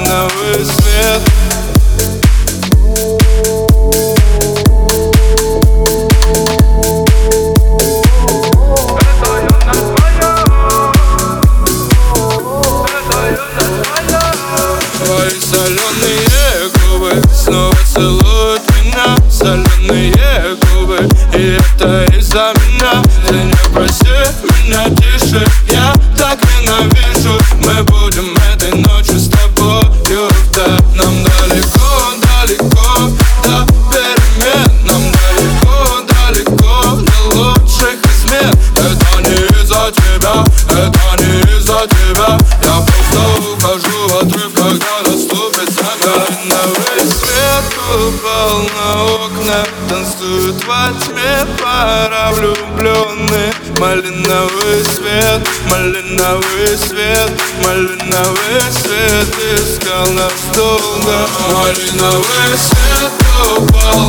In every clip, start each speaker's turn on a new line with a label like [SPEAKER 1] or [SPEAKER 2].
[SPEAKER 1] малиновый свет. Соленые губы снова целуют меня. Соленые губы, и это из-за меня. Ты не проси меня тише, я упал на окна Танцуют во тьме пара влюбленных Малиновый свет, малиновый свет Малиновый свет искал нас долго. Малиновый свет упал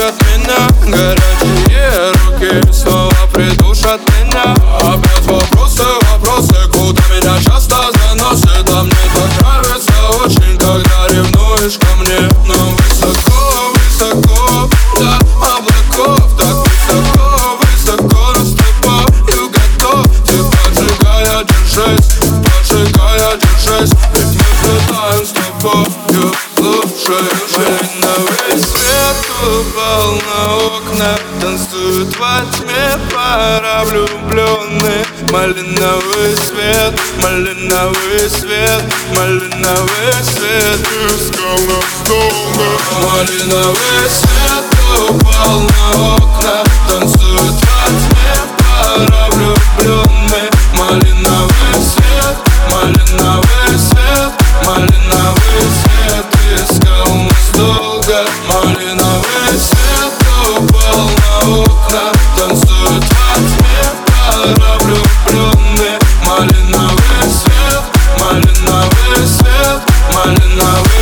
[SPEAKER 1] разбудят меня Горячие руки снова придушат меня. Опять вопросы, вопросы, куда меня часто заносит. А мне так нравится очень, когда ревнуешь ко мне. Нам высоко, высоко, до облаков. Так высоко, высоко, но с тобою готов. Ты поджигая, держись, поджигая, держись Ведь мы взлетаем с тобою на окна Танцуют во тьме пара влюбленных Малиновый свет, малиновый свет Малиновый свет. Искал нас долго Малиновый свет упал на окна свет Малиновый